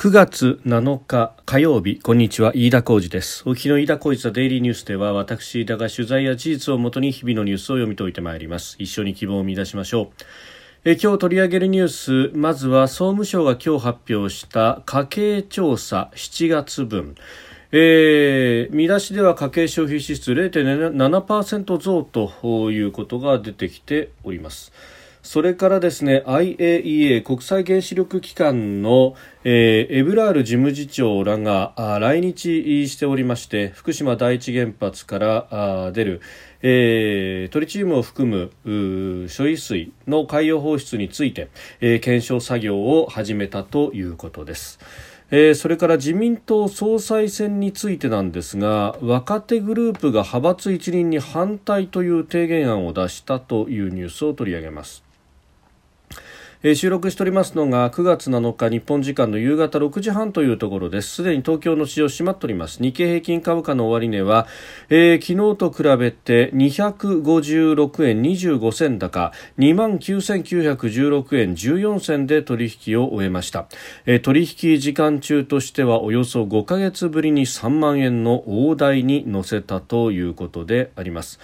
9月7日火曜日こんにちは飯田浩二です。沖の飯田浩二ザデイリーニュースでは私飯田が取材や事実をもとに日々のニュースを読み解いてまいります。一緒に希望を見出しましょう。え今日取り上げるニュースまずは総務省が今日発表した家計調査7月分。えー、見出しでは家計消費支出0.7%増ということが出てきております。それからですね IAEA 国際原子力機関の、えー、エブラール事務次長らが来日しておりまして福島第一原発から出る、えー、トリチウムを含む処理水の海洋放出について、えー、検証作業を始めたということです。えー、それから自民党総裁選についてなんですが若手グループが派閥一任に反対という提言案を出したというニュースを取り上げます。えー、収録しておりますのが9月7日日本時間の夕方6時半というところです。すでに東京の市場閉まっております。日経平均株価の終値は、えー、昨日と比べて256円25銭高2万9916円14銭で取引を終えました、えー、取引時間中としてはおよそ5ヶ月ぶりに3万円の大台に乗せたということであります。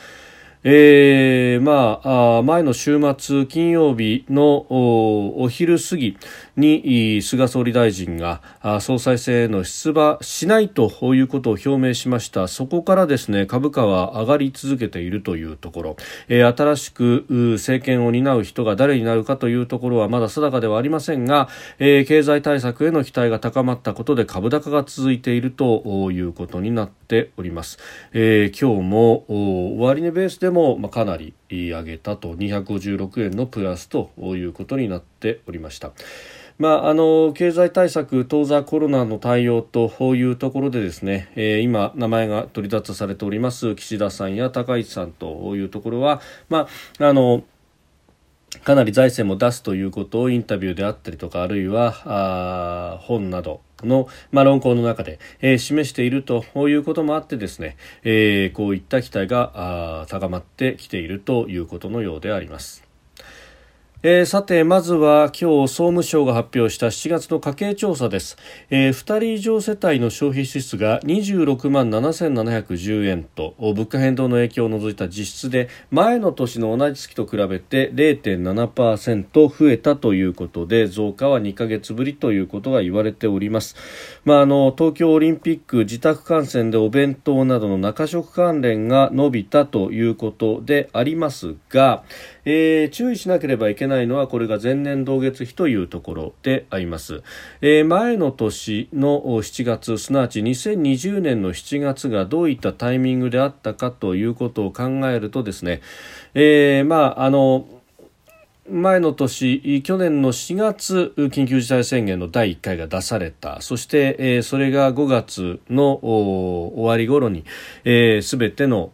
えー、まあ、前の週末金曜日のお昼過ぎに菅総理大臣が総裁選への出馬しないということを表明しました。そこからですね株価は上がり続けているというところ、新しく政権を担う人が誰になるかというところはまだ定かではありませんが、経済対策への期待が高まったことで株高が続いているということになっております、えー、今日も終値ベースでも、まあ、かなり上げたと。256円のプラスということになっておりました。まあ、あの経済対策、当座コロナの対応というところでですね、えー、今、名前が取り沙汰されております岸田さんや高市さんというところは、まあ、あのかなり財政も出すということをインタビューであったりとかあるいはあ本などの、まあ、論考の中で、えー、示しているということもあってですね、えー、こういった期待が高まってきているということのようであります。えー、さてまずは今日総務省が発表した7月の家計調査です、えー、2人以上世帯の消費支出が26万7710円と物価変動の影響を除いた実質で前の年の同じ月と比べて0.7%増えたということで増加は2ヶ月ぶりということが言われております、まあ、あの東京オリンピック自宅観戦でお弁当などの中食関連が伸びたということでありますが、えー、注意しなければいけないのはこれが前年同月比というところであります、えー、前の年の7月すなわち2020年の7月がどういったタイミングであったかということを考えるとですね、えー、まああの前の年、去年の4月、緊急事態宣言の第1回が出された。そして、えー、それが5月の終わり頃に、す、えー、べ、ての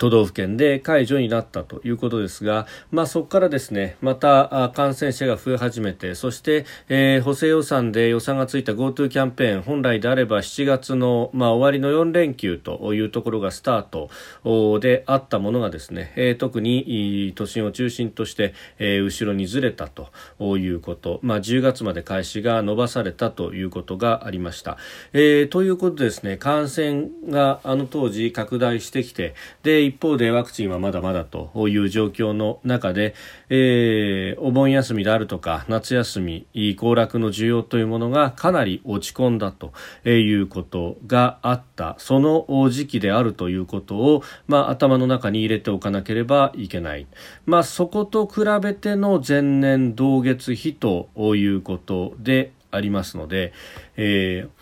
都道府県で解除になったということですが、まあ、そこからですねまた感染者が増え始めてそして、えー、補正予算で予算がついた GoTo キャンペーン本来であれば7月の、まあ、終わりの4連休というところがスタートであったものがですね、えー、特に都心を中心として、えー、後ろにずれたということ、まあ、10月まで開始が延ばされたということがありました。えー、ということでですね感染があの当時拡大してきてで一方でワクチンはまだまだという状況の中で、えー、お盆休みであるとか夏休み行楽の需要というものがかなり落ち込んだということがあった。その時期であるということを、まあ、頭の中に入れておかなければいけない、まあ、そこと比べての前年同月比ということでありますので、えー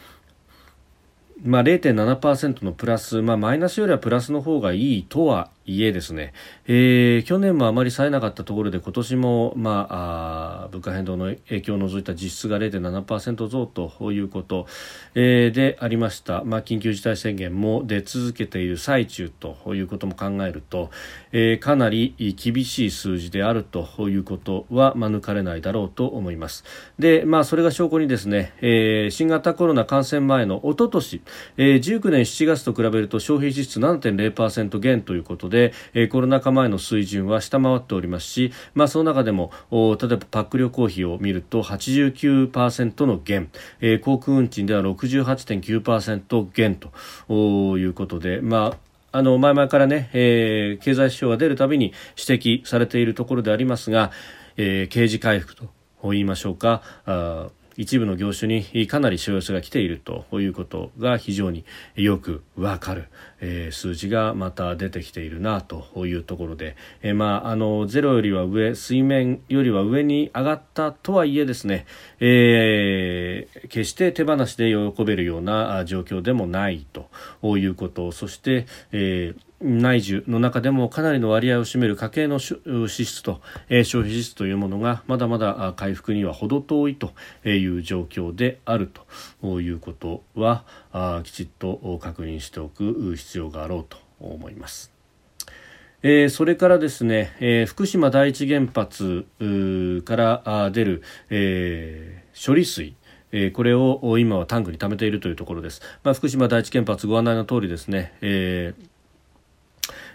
まあ、0.7%のプラス、まあ、マイナスよりはプラスの方がいいとはいえですね、えー、去年もあまり冴えなかったところで今年も、まあ、あ物価変動の影響を除いた実質が0.7%増ということ、えー、でありました、まあ、緊急事態宣言も出続けている最中ということも考えると、えー、かなり厳しい数字であるということは免れないだろうと思います。で、まあ、それが証拠にですね、えー、新型コロナ感染前のおととし、えー、19年7月と比べると消費支出7.0%減ということでで、えー、コロナ禍前の水準は下回っておりますし、まあ、その中でも例えばパック旅行費を見ると89%の減、えー、航空運賃では68.9%減ということで、まああの前々からね、えー、経済指標が出るたびに指摘されているところでありますが、えー、刑事回復と言いましょうか。あ一部の業種にかなりしわ寄せが来ているということが非常によくわかる、えー、数字がまた出てきているなというところで、えー、まああのゼロよりは上水面よりは上に上がったとはいえですね、えー、決して手放しで喜べるような状況でもないということそして、えー内需の中でもかなりの割合を占める家計の支出と、消費支出というものがまだまだ回復には程遠いという状況であるということはきちっと確認しておく必要があろうと思います。えー、それからですね、えー、福島第一原発から出る、えー、処理水えー、これを今はタンクに貯めているというところです。まあ、福島第一原発ご案内の通りですね、えー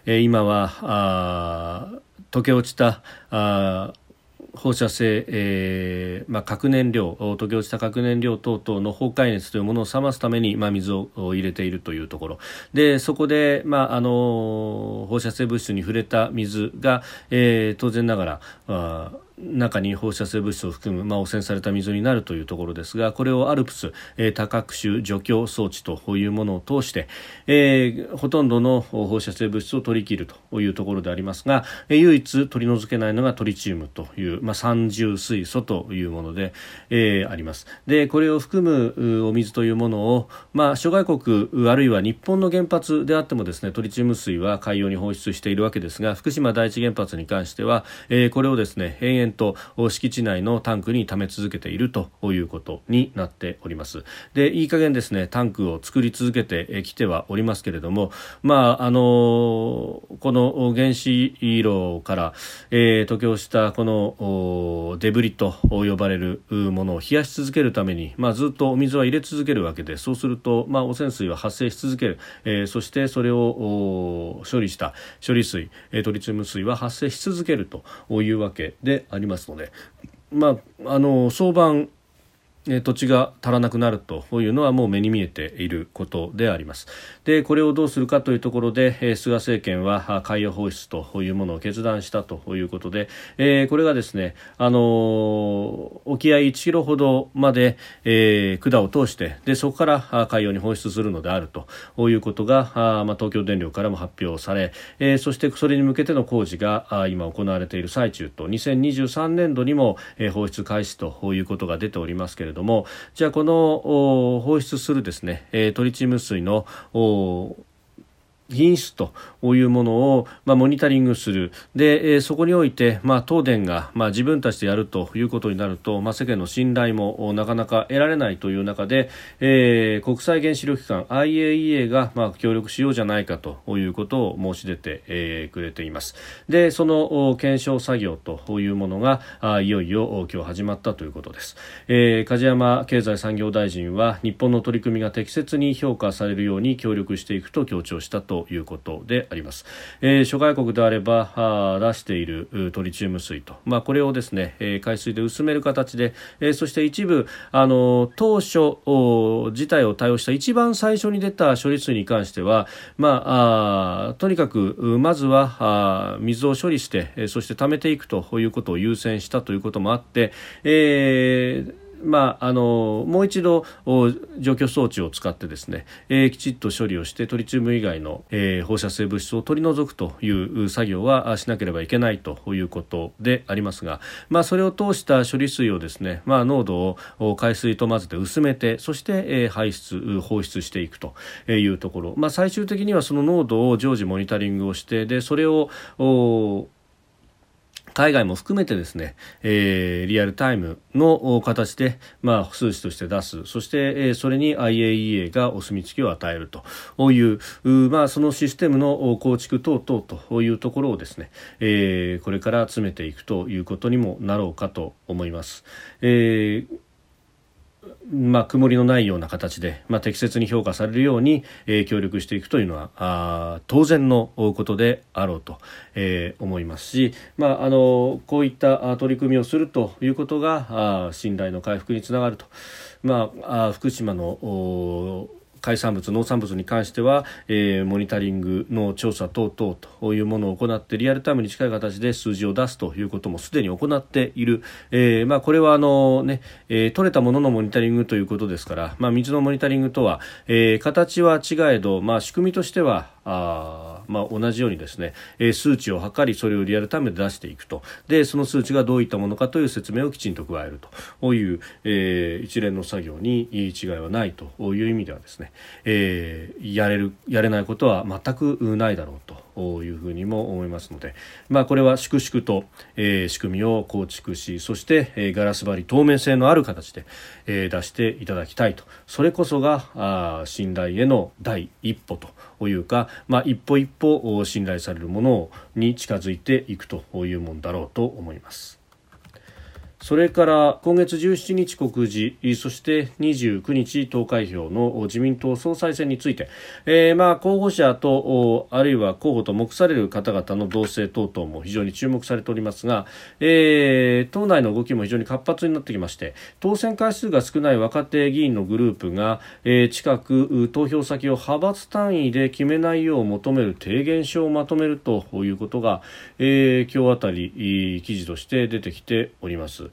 えー、今はあ溶け落ちたあ放射性、えーまあ、核燃料溶け落ちた核燃料等々の崩壊熱というものを冷ますために、まあ、水を入れているというところ。でそこで、まあ、あの放射性物質に触れた水が、えー、当然ながらあ中に放射性物質を含む、まあ、汚染された水になるというところですがこれをアルプス、えー、多角種除去装置というものを通して、えー、ほとんどの放射性物質を取り切るというところでありますが、えー、唯一取り除けないのがトリチウムという、まあ、三重水素というもので、えー、あります。でこれを含むお水というものを、まあ、諸外国あるいは日本の原発であってもですねトリチウム水は海洋に放出しているわけですが福島第一原発に関しては、えー、これをですね延々と敷地内のタンクに溜め続けているということになっております。でいい加減ですねタンクを作り続けてきてはおりますけれどもまああのこの原子炉から、えー、溶け落ちたこのデブリと呼ばれるものを冷やし続けるために、まあ、ずっとお水は入れ続けるわけでそうすると、まあ、汚染水は発生し続ける、えー、そしてそれを処理した処理水、え、トリチウム水は発生し続けるというわけでありますので、まあ、あの早晩土地が足らなくなるというのはもう目に見えていることであります。でこれをどうするかというところで菅政権は海洋放出というものを決断したということで、これがですねあの沖合1キロほどまで、管を通してでそこから海洋に放出するのであるということが、東京電力からも発表され、そしてそれに向けての工事が今行われている最中と2023年度にも、放出開始ということが出ておりますけれどれどもじゃあこの放出するですね、トリチウム水の品質というものを、まあ、モニタリングする。で、えー、そこにおいて、まあ、東電が、まあ、自分たちでやるということになると、まあ、世間の信頼もなかなか得られないという中で、えー、国際原子力機関 IAEA が、まあ、協力しようじゃないかということを申し出て、えー、くれています。でその検証作業というものがあいよいよ今日始まったということです、えー、梶山経済産業大臣は日本の取り組みが適切に評価されるように協力していくと強調したとということであります、えー、諸外国であればあ出しているトリチウム水と、まあ、これをですね、えー、海水で薄める形で、えー、そして一部あの当初事態を対応した一番最初に出た処理水に関しては、まあ、あとにかくまずはあ水を処理して、そして貯めていくということを優先したということもあって、えーまあ、あのもう一度除去装置を使ってですね、えー、きちっと処理をしてトリチウム以外の、えー、放射性物質を取り除くという作業はしなければいけないということでありますが、まあ、それを通した処理水をですね、まあ、濃度を海水と混ぜて薄めてそして、えー、排出放出していくというところ、まあ、最終的にはその濃度を常時モニタリングをしてでそれを海外も含めてですね、えー、リアルタイムの形で、まあ、数値として出す。そして、えー、それに IAEA がお墨付きを与えるという、まあ、そのシステムの構築等々というところをですね、えー、これから詰めていくということにもなろうかと思います。えーまあ、曇りのないような形で、まあ、適切に評価されるように、えー、協力していくというのはあ当然のことであろうと、えー、思いますし、まあ、あのこういった取り組みをするということがあ信頼の回復につながると、まあ、あ福島の海産物、農産物に関しては、えー、モニタリングの調査等々というものを行ってリアルタイムに近い形で数字を出すということもすでに行っている、えー、まあ、これはあの、ねえー、取れたもののモニタリングということですから、まあ、水のモニタリングとは、え形は違えど、まあ、仕組みとしてはあまあ、同じようにですね、えー、数値を測りそれをリアルタイムで出していくと。でその数値がどういったものかという説明をきちんと加えると。いう、えー、一連の作業に違いはないという意味ではですね、えー、やれるやれないことは全くないだろうと。いうふうにも思いますので、まあ、これは粛々と、えー、仕組みを構築しそして、えー、ガラス張り透明性のある形で、えー、出していただきたいとそれこそがあ信頼への第一歩というか、まあ、一歩一歩信頼されるものに近づいていくというものだろうと思います。それから今月17日告示そして29日投開票の自民党総裁選について、えー、まあ候補者とあるいは候補と目される方々の動静等々も非常に注目されておりますが、えー、党内の動きも非常に活発になってきまして当選回数が少ない若手議員のグループが、えー、近く投票先を派閥単位で決めないよう求める提言書をまとめるということが、えー、今日あたり記事として出てきております。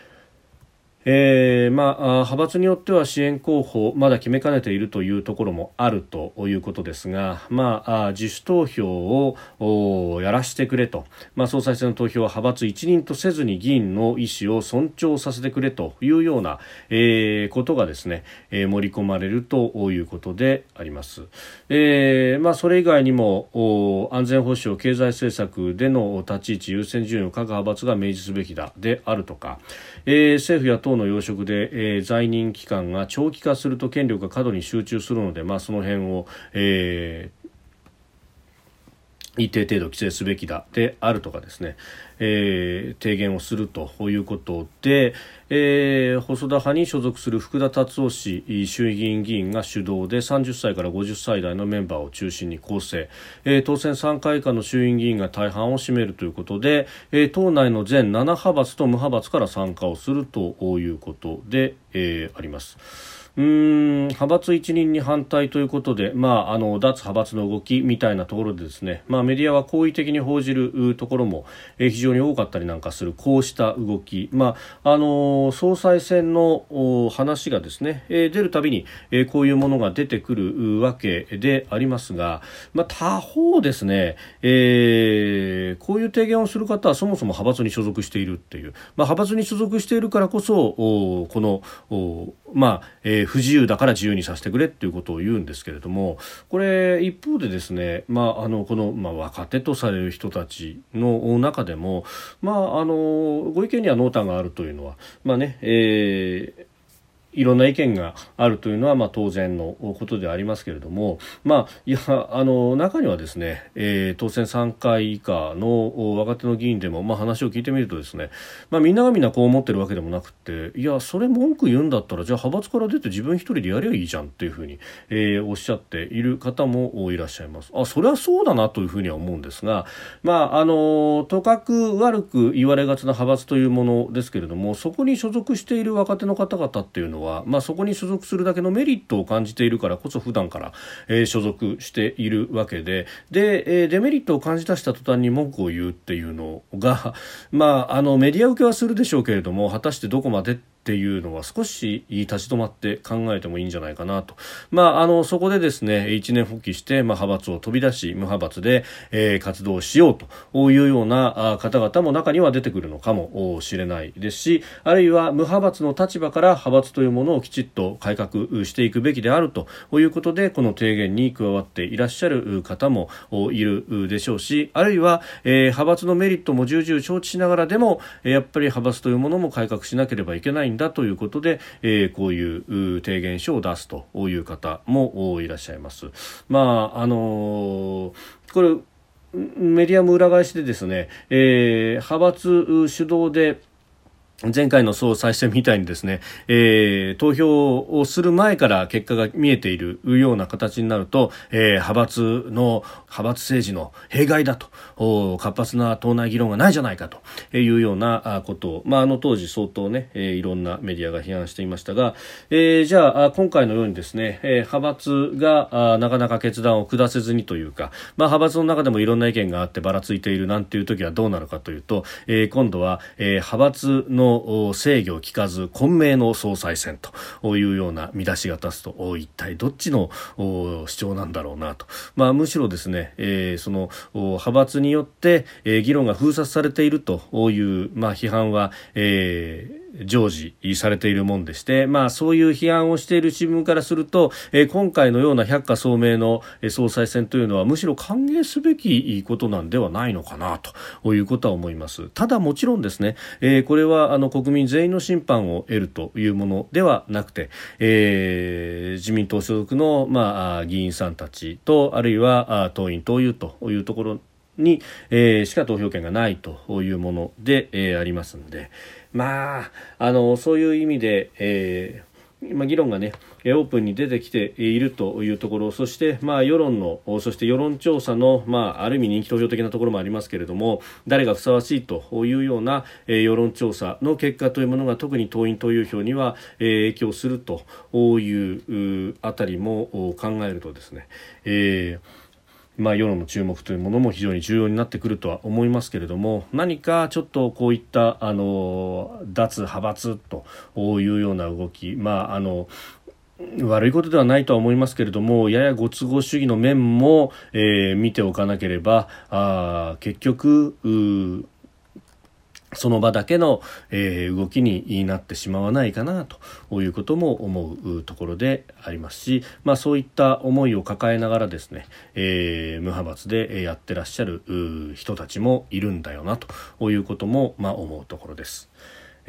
えー、まあ、派閥によっては支援候補まだ決めかねているというところもあるということですが、まあ、自主投票をやらせてくれと、まあ、総裁選の投票は派閥一任とせずに議員の意思を尊重させてくれというような、えー、ことがですね、えー、盛り込まれるということであります。えーまあ、それ以外にも安全保障経済政策での立ち位置優先順位を各派閥が明示すべきだであるとか、えー、政府や党党の要職で、えー、在任期間が長期化すると権力が過度に集中するので、まあ、その辺を、えー一定程度規制すべきだであるとかですね、えー、提言をするということで、えー、細田派に所属する福田達夫氏衆議院議員が主導で30歳から50歳代のメンバーを中心に構成、えー、当選3回以下の衆院議員が大半を占めるということで、えー、党内の全7派閥と無派閥から参加をするということで、えー、あります。うん派閥一任に反対ということで、まあ、あの脱派閥の動きみたいなところでですね、まあ、メディアは好意的に報じるところも、非常に多かったりなんかするこうした動き、まああの総裁選の話がですね、出るたびに、こういうものが出てくるわけでありますが、まあ、他方ですね、えー、こういう提言をする方はそもそも派閥に所属しているっていう、まあ、派閥に所属しているからこそこのまあえー、不自由だから自由にさせてくれっていうことを言うんですけれどもこれ一方でですね、まあ、あのこの、まあ、若手とされる人たちの中でも、まあ、あのご意見には濃淡があるというのは、まあねえーいろんな意見があるというのはまあ当然のことでありますけれども、まあ、いやあの中にはですね、えー、当選3回以下の若手の議員でも、まあ、話を聞いてみるとですね、まあ、みんながみんなこう思ってるわけでもなくていやそれ文句言うんだったらじゃあ派閥から出て自分一人でやりゃいいじゃんっていうふうに、えー、おっしゃっている方もいらっしゃいます。あそれはそうだなというふうには思うんですが、まあ、あのとかく悪く言われがちな派閥というものですけれどもそこに所属している若手の方々っていうのは、まあ、そこに所属するだけのメリットを感じているからこそ普段から、えー、所属しているわけで。で、えー、デメリットを感じ出した途端に文句を言うっていうのが、まあ、あのメディア受けはするでしょうけれども果たしてどこまでってていうのは少し立ち止まって考えてもいいんじゃないかなと。まあ、あの、そこでですね、一年発起して、まあ、派閥を飛び出し、無派閥で、えー、活動しようというような方々も中には出てくるのかもしれないですし、あるいは無派閥の立場から派閥というものをきちっと改革していくべきであるということで、この提言に加わっていらっしゃる方もいるでしょうし、あるいは、えー、派閥のメリットも重々承知しながらでも、やっぱり派閥というものも改革しなければいけないんだということで、えー、こういう提言書を出すという方もいらっしゃいます。まああのー、これメディアも裏返しでですね、えー、派閥主導で前回の総裁選みたいにですね、えー、投票をする前から結果が見えているような形になると、えー、派閥の派閥政治の弊害だと活発な党内議論がないじゃないかというようなことを、まあ、あの当時相当ね、えー、いろんなメディアが批判していましたが、えー、じゃあ今回のようにですね、えー、派閥があなかなか決断を下せずにというか、まあ、派閥の中でもいろんな意見があってばらついているなんていう時はどうなるかというと、えー、今度は、えー、派閥の制御を聞かず混迷の総裁選というような見出しが立つと一体どっちの主張なんだろうなと、まあ、むしろですね、えー、その派閥によって、えー、議論が封殺されているという、まあ、批判は、えー常時されているもんでして、まあ、そういう批判をしている新聞からすると、えー、今回のような百花聡明の総裁選というのはむしろ歓迎すべきことなんではないのかなということは思いますただもちろんですね、えー、これはあの国民全員の審判を得るというものではなくて、えー、自民党所属の、まあ、議員さんたちとあるいは党員党友というところに、えー、しか投票権がないというもので、ありますので。まあ、あの、そういう意味で、えー、まあ、議論がね、オープンに出てきているというところ、そして、まあ、世論の、そして世論調査の、まあ、ある意味人気投票的なところもありますけれども、誰がふさわしいというような、えー、世論調査の結果というものが特に党員党友票には、えー、影響するというあたりも考えるとですね、えーまあ、世論の注目というものも非常に重要になってくるとは思いますけれども何かちょっとこういったあの脱派閥というような動き、まあ、あの悪いことではないとは思いますけれどもややご都合主義の面も、えー、見ておかなければあ結局その場だけの、えー、動きになってしまわないかなということも思うところでありますし、まあ、そういった思いを抱えながらですね、えー、無派閥でやってらっしゃる人たちもいるんだよなということも、まあ、思うところです。